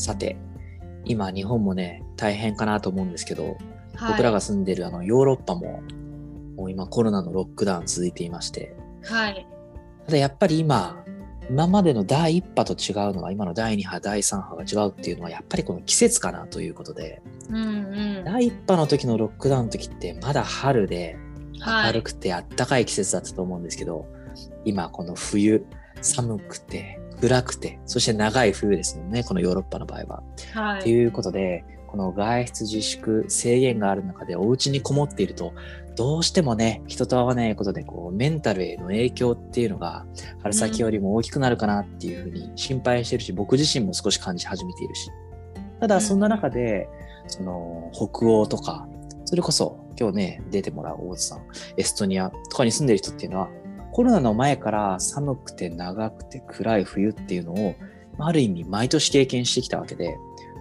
さて、今日本もね、大変かなと思うんですけど、はい、僕らが住んでるあのヨーロッパも、もう今コロナのロックダウン続いていまして、はい。ただやっぱり今、今までの第1波と違うのは、今の第2波、第3波が違うっていうのは、やっぱりこの季節かなということで、うんうん。第1波の時のロックダウンの時って、まだ春ではい。明るくてあったかい季節だったと思うんですけど、今この冬、寒くて暗くて、そして長い冬ですよね、このヨーロッパの場合は。はい。ということで、この外出自粛制限がある中でお家にこもっていると、どうしてもね、人と会わないことで、こう、メンタルへの影響っていうのが、春先よりも大きくなるかなっていうふうに心配してるし、僕自身も少し感じ始めているし。ただ、そんな中で、その、北欧とか、それこそ、今日ね、出てもらう大津さん、エストニアとかに住んでる人っていうのは、コロナの前から寒くて長くて暗い冬っていうのを、ある意味毎年経験してきたわけで、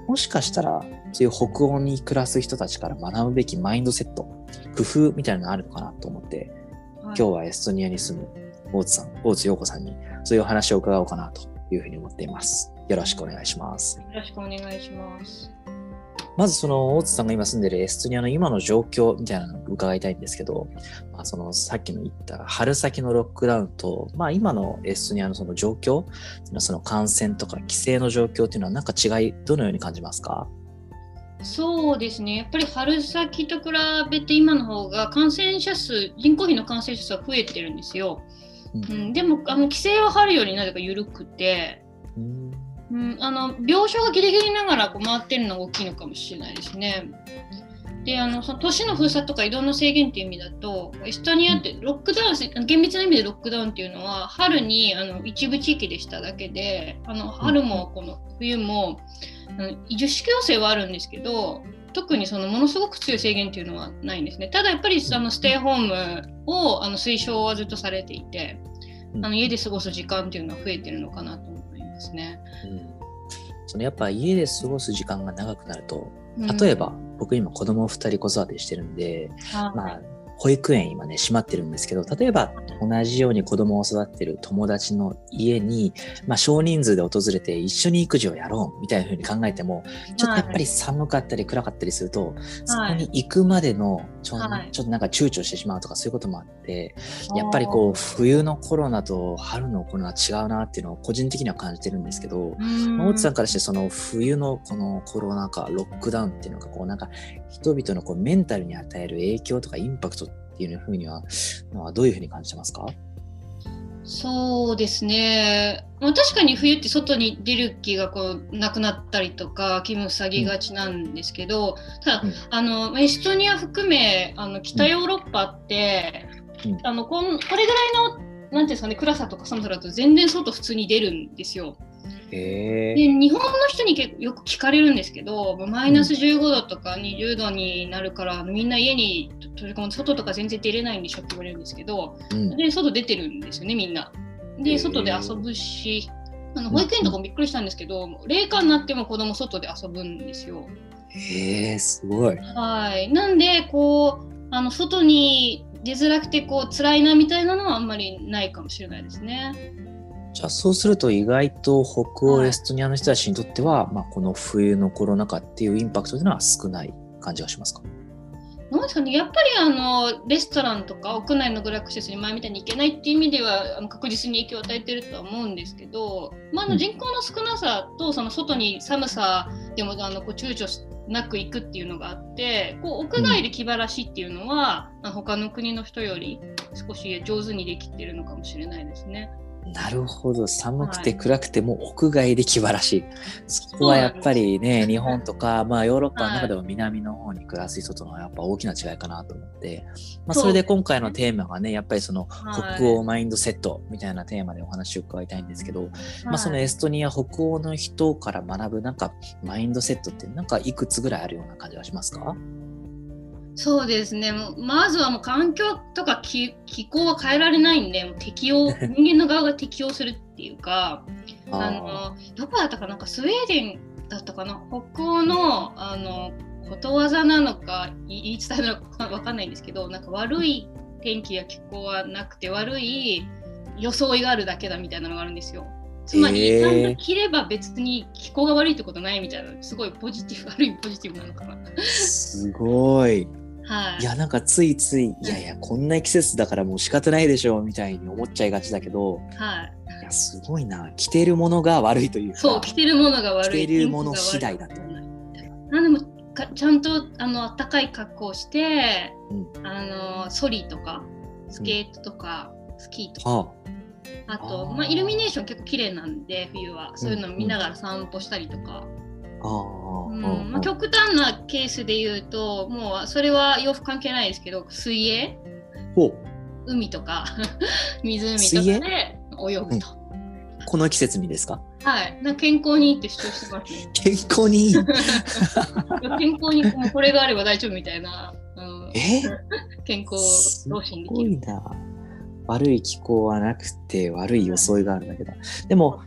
もしかしたら、そういう北欧に暮らす人たちから学ぶべきマインドセット、工夫みたいなのがあるのかなと思って、今日はエストニアに住む大津さん、大津陽子さんに、そういうお話を伺おうかなというふうに思っています。よろしくお願いします。よろしくお願いします。まずその大津さんが今住んでるエストニアの今の状況みたいなのを伺いたいんですけど、まあ、そのさっきの言った春先のロックダウンと、まあ、今のエストニアのその状況、その感染とか規制の状況っていうのはなんか違い、どのように感じますか？そうですね。やっぱり春先と比べて今の方が感染者数、人口比の感染者数は増えてるんですよ。うん。うん、でもあの規制は春よりなぜか緩くて、うんうん、あの病床がギリギリながらこう回ってるのが大きいのかもしれないですね。であのその都市の封鎖とか移動の制限っていう意味だとエストニアってロックダウン厳密な意味でロックダウンっていうのは春にあの一部地域でしただけであの春もこの冬もあの自粛要請はあるんですけど特にそのものすごく強い制限っていうのはないんですね。ただやっぱりあのステイホームをあの推奨はずっとされていてうんあの家で過ごす時間っていうのは増えてるのかなと思いますね。うん。そのやっぱ家で過ごす時間が長くなると、うん。例えば、僕今子供2人子育てしてるんで、はい。まあ、保育園今ね、閉まってるんですけど、例えば同じように子供を育ってる友達の家に、まあ少人数で訪れて一緒に育児をやろうみたいな風に考えても、ちょっとやっぱり寒かったり暗かったりすると、そこに行くまでのちょ,、はい。ちょっとなんか躊躇してしまうとかそういうこともあって、やっぱりこう冬のコロナと春のコロナは違うなっていうのを個人的には感じてるんですけど、うん。大津さんからしてその冬のこのコロナ禍、ロックダウンっていうのがこうなんか人々のこうメンタルに与える影響とかインパクトっていうふうには、のはどういうふうに感じてますか？そうですね、まあ、確かに冬って外に出る気がこうなくなったりとか気分下げがちなんですけど、ただ、うん。あのエストニア含めあの北ヨーロッパって、うん。あのこんこれぐらいのなんていうんですかね暗さとか寒さだと全然外普通に出るんですよ。へで日本の人に結構よく聞かれるんですけどマイナス15度とか20度になるから、みんな家に取り込む外とか全然出れないんでしょって言われるんですけど、うん。で外出てるんですよねみんな。で外で遊ぶしあの保育園とかもびっくりしたんですけど、冷夏になっても子供外で遊ぶんですよ。へえ、すごい。はいなんでこうあの外に出づらくてこう辛いなみたいなのはあんまりないかもしれないですね。じゃあそうすると意外と北欧はいエストニアの人たちにとっては、まあ、この冬のコロナ禍っていうインパクトというのは少ない感じがしますか？なんですかね、やっぱりあのレストランとか屋内の娯楽施設に前みたいに行けないっていう意味ではあの確実に影響を与えてるとは思うんですけど、まあ、の人口の少なさとその外に寒さでもあのこう躊躇なく行くっていうのがあってこう屋外で気晴らしっていうのは、あ他の国の人より少し上手にできてるのかもしれないですね。なるほど。寒くてはい。暗くても屋外で気晴らし。い。そこはやっぱりね、日本とか、まあヨーロッパの中でも南の方に暮らす人とのやっぱ大きな違いかなと思って、まあそれで今回のテーマがね、やっぱりそのはい。北欧マインドセットみたいなテーマでお話を伺いたいんですけど、まあそのはいエストニア、北欧の人から学ぶなんかマインドセットってなんかいくつぐらいあるような感じがしますか？そうですねまずはもう環境とか気気候は変えられないんでもう適応 人間の側が適応するっていうかあのどこだったかな？んかスウェーデンだったかな？北欧のあのことわざなのか言い伝えなのかわかんないんですけどなんか悪い天気や気候はなくて悪い装いがあるだけだみたいなのがあるんですよ。つまり、へーちゃんと着れば別に気候が悪いってことないみたいなすごいポジティブある意味ポジティブなのかな。すごい。はい。いや、なんかついつい、いやいや、こんな季節だからもう仕方ないでしょ、みたいに思っちゃいがちだけど、はい。いや、すごいな。着てるものが悪いというか、そう着てるものが悪い。着てるもの次第だと。なんでもかちゃんとあの暖かい格好をして、うあのソリとかスケートとか、スキーとかああとまあ、イルミネーション結構綺麗なんで冬はそういうの見ながら散歩したりとか、うん。うん。まあ、極端なケースで言うともうそれは洋服関係ないですけど水泳？海とか。湖とかで泳？ぐと、この季節にですか？はい。な健康にいいって主張してますね。健康にいい？健康にもうこれがあれば大丈夫みたいな、うん、え？健康す増進できる。ごいな。悪い気候はなくて悪い装いがあるんだけど。でも、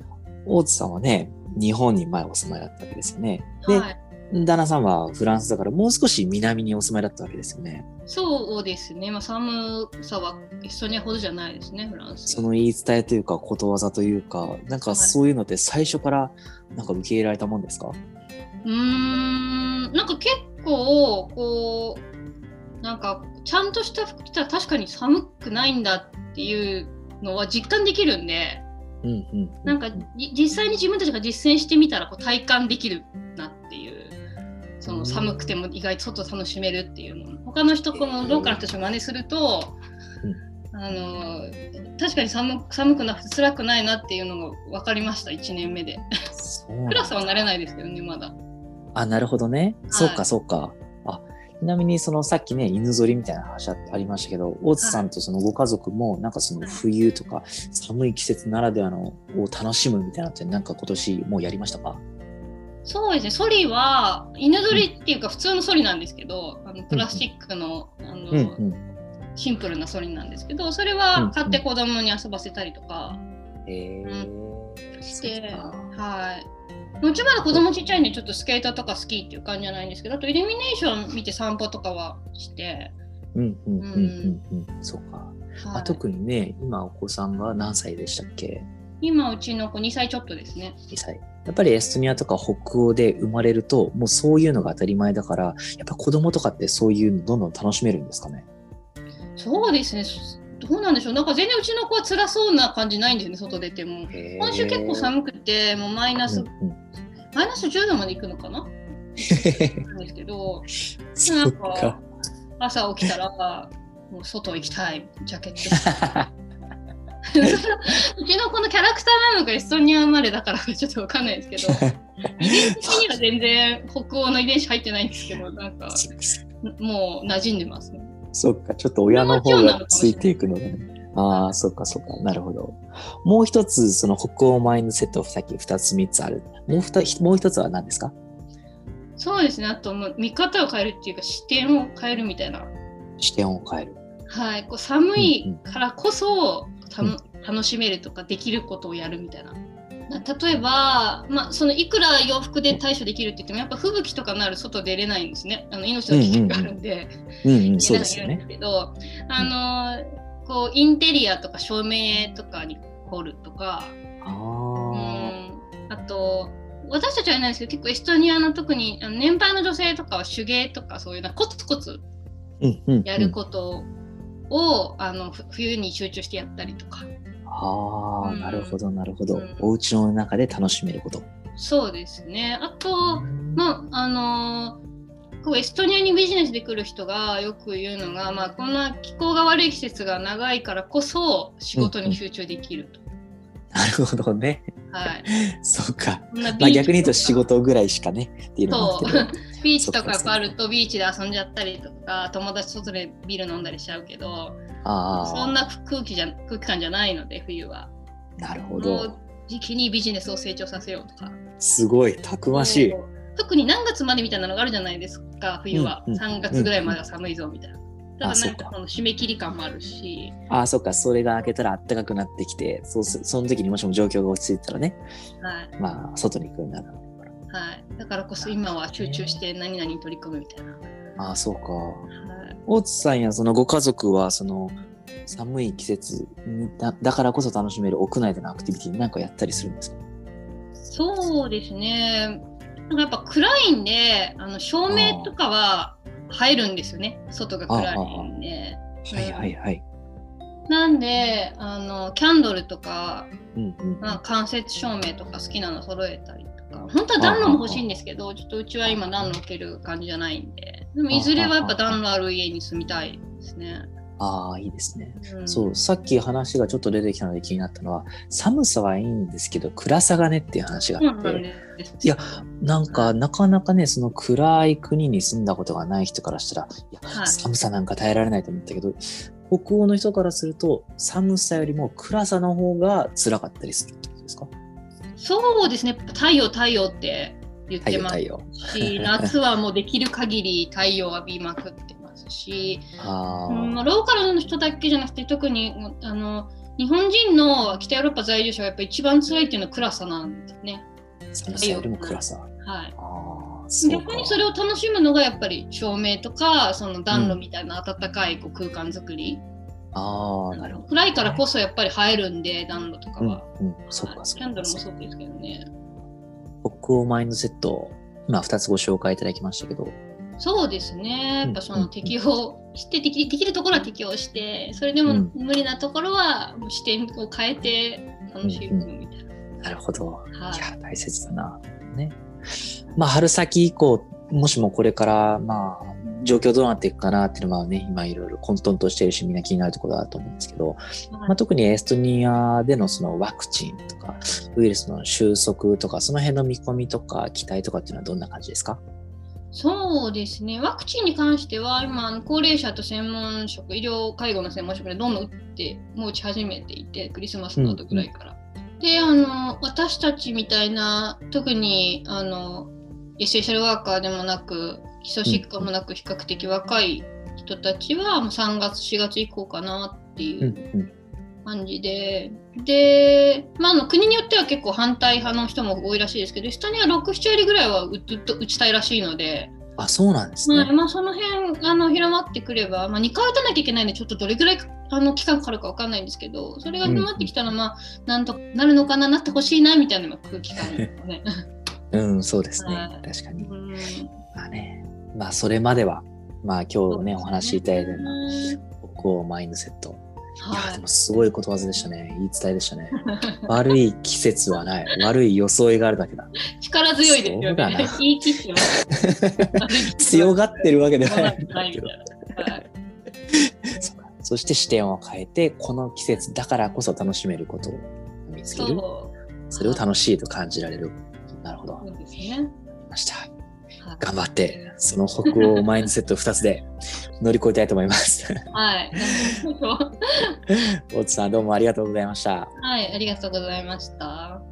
大津さんはね、日本に前お住まいだったわけですよね。で、はい。旦那さんはフランスだからもう少し南にお住まいだったわけですよね。そうですね、まあ、寒さはエストニアほどじゃないですねフランス。その言い伝えというかことわざというか、なんかそういうのって最初からなんか受け入れられたもんですか、うーん。なんか結構こうなんかちゃんとした服着たら確かに寒くないんだっていうのは実感できるんでうんうん。なんかじ実際に自分たちが実践してみたらこう体感できるなっていうその寒くても意外と外楽しめるっていうの。他の人このローカルの人たちが真似すると、あの確かに寒寒くなくて辛くないなっていうのが分かりました1年目で。クラスは慣れないですけどねまだ。あ、なるほどね。そうか、そうか。あ、ちなみにそのさっきね、犬ぞりみたいな話あありましたけど、大津さんとそのご家族も、なんかその冬とか寒い季節ならではのを楽しむみたいなのって、なんか今年もうやりましたか？そうですね、ソリは犬ぞりっていうか普通のソリなんですけど、あのプラスチックの,、あのうんうん。シンプルなソリなんですけど、それは買って子供に遊ばせたりとか。へえして、はい。うちまだ子供ちっちゃいんでちょっとスケートとかスキーっていう感じじゃないんですけど、あとイルミネーション見て散歩とかはして、うんうんうんうんうん。そうか。はいあ特にね、今お子さんが何歳でしたっけ？今うちの子2歳ちょっとですね。2歳。やっぱりエストニアとか北欧で生まれると、もうそういうのが当たり前だから、やっぱ子供とかってそういうのどんどん楽しめるんですかね？そうですね、どうなんでしょう、なんか全然うちの子は辛そうな感じないんですよね、外出ても。今週結構寒くて、もうマイナス、うんうんマイナス10度まで行くのかな？なんですけど、なんかか。朝起きたら、もう外行きたい、ジャケット。うちの子のキャラクターなのかエストニア生まれだからかちょっとわかんないですけど、遺伝的には全然北欧の遺伝子入ってないんですけど、なんか もう馴染んでますね。そっか、ちょっと親の方がついていくのがね。ああ、そっかそっか、なるほど。もう一つ、その北欧マインドセット、さっき二つ三つある。もうもう一つは何ですか？そうですね、あともう見方を変えるっていうか視点を変えるみたいな。視点を変える。はい、こう寒いうんうんからこそたのうん楽しめるとかできることをやるみたいな。例えば、まあ、そのいくら洋服で対処できるって言ってもやっぱ吹雪とかなる外出れないんですね。あの命の危険があるんで、そう。んですけど、あのこうインテリアとか照明とかに凝るとかうああ。ん。あと私たちはないですけど結構エストニアの特にあの年配の女性とかは手芸とかそういうなコツコツやることを、あのふ冬に集中してやったりとかああ、うんなるほど、なるほど、うんお家の中で楽しめること。そうですねあと、まああのこうエストニアにビジネスで来る人がよく言うのが、まあ、こんな気候が悪い季節が長いからこそ仕事に集中できると。なるほどね。はい、そうか。まあ逆に言うと仕事ぐらいしかねっていうのもあそう。ビーチとかやっぱあるとビーチで遊んじゃったりとか友達外でビール飲んだりしちゃうけどあそんな空気じゃ空気感じゃないので冬は。あ、なるほもど。う時期にビジネスを成長させようとか。すごい、たくましい。特に何月までみたいなのがあるじゃないですか冬は、うんうん3月ぐらいまでは寒いぞみたいな。ただあそうんかその締め切り感もあるし、ああ、そっか、それが明けたら暖かくなってきて、そその時にもしも状況が落ち着いたらね、はいまあ、外に行くようになる。はい、だからこそ今は集中して何々に取り組むみたいな。ああ、そうか。はい、大津さんやそのご家族は、その、寒い季節にだだからこそ楽しめる屋内でのアクティビティなんかやったりするんですか？そうですね。なんかやっぱ暗いんで、あの照明とかは入るんですよね。外が暗いんで。はいはいはい。なんで、あのキャンドルとか、うんうん。まあ、間接照明とか好きなの揃えたりとか、本当は暖炉も欲しいんですけど、ちょっとうちは今暖炉置ける感じじゃないんで、でもいずれはやっぱ暖炉ある家に住みたいですね。ああ、いいですね。うん。そう、さっき話がちょっと出てきたので気になったのは、寒さはいいんですけど、暗さがねっていう話があって、です。いやなんか、なかなかね、その暗い国に住んだことがない人からしたら、いや、はい。寒さなんか耐えられないと思ったけど、北欧の人からすると、寒さよりも暗さの方が辛かったりするってことですか？そうですね、太陽、太陽って言ってます。し、夏はもうできる限り太陽を浴びまくってますし、ああ、うんまあ、ローカルの人だけじゃなくて、特にあの日本人の北ヨーロッパ在住者がやっぱ一番辛いっていうのは暗さなんですね。寒さよりも暗さ。はい。逆にそれを楽しむのがやっぱり照明とかその暖炉みたいな暖かいこう空間作り、ああ、なるほど。暗いからこそやっぱり映えるんで暖炉とかうんは、、うん、そっはいか、キャンドか。ルもそうですけどね北欧マインドセット、今2つご紹介いただきましたけど、そうですね。やっぱそうん。の適応してできできるところは適応してそれでもうん。無理なところは視点を変えて楽しむみたいな、なるほど。はい。いや、大切だな。ね。まあ、春先以降、もしもこれから、まあ、状況どうなっていくかなっていうのはね、今いろいろ混沌としてるし、みんな気になるところだと思うんですけど、まあ、特にエストニアでのそのワクチンとか、ウイルスの収束とか、その辺の見込みとか、期待とかっていうのはどんな感じですか？そうですね、ワクチンに関しては、今、高齢者と専門職、医療介護の専門職でどんどん打って、もう打ち始めていて、クリスマスの後ぐらいから。であの、私たちみたいな、特にあのエッセンシャルワーカーでもなく、基礎疾患もなく、比較的若い人たちは、もう3月、4月以降かなっていう。うんうん。感じで、で、まあ、あの国によっては結構反対派の人も多いらしいですけど、下には6、7割ぐらいは打つ打ちたいらしいので、あ、そうなんですね。はいまあ、その辺あの広まってくれば、まあ、2回打たなきゃいけないんで、ちょっとどれぐらいあの期間かかるか分かんないんですけど、それが広まってきたら、まあ、なんとかなるのかな、なってほしいなみたいな空気感ですね。うん、そうですねは。確かに。うんまあね、まあそれまでは、まあ今日ね、お話しいただいたようなうん北欧マインドセット。いや、はいでもすごいことわざでしたね。言い伝えでしたね。悪い季節はない。悪い装いがあるだけだ。力強いですよね。言い切ってます。強がってるわけでははないそして視点を変えて、この季節だからこそ楽しめることを見つける。それを楽しいと感じられる。なるほど。そうですね。りました。はい頑張って、その北欧マインドセット2つで乗り越えたいと思います。はい。大津さんどうもありがとうございました。はい、ありがとうございました。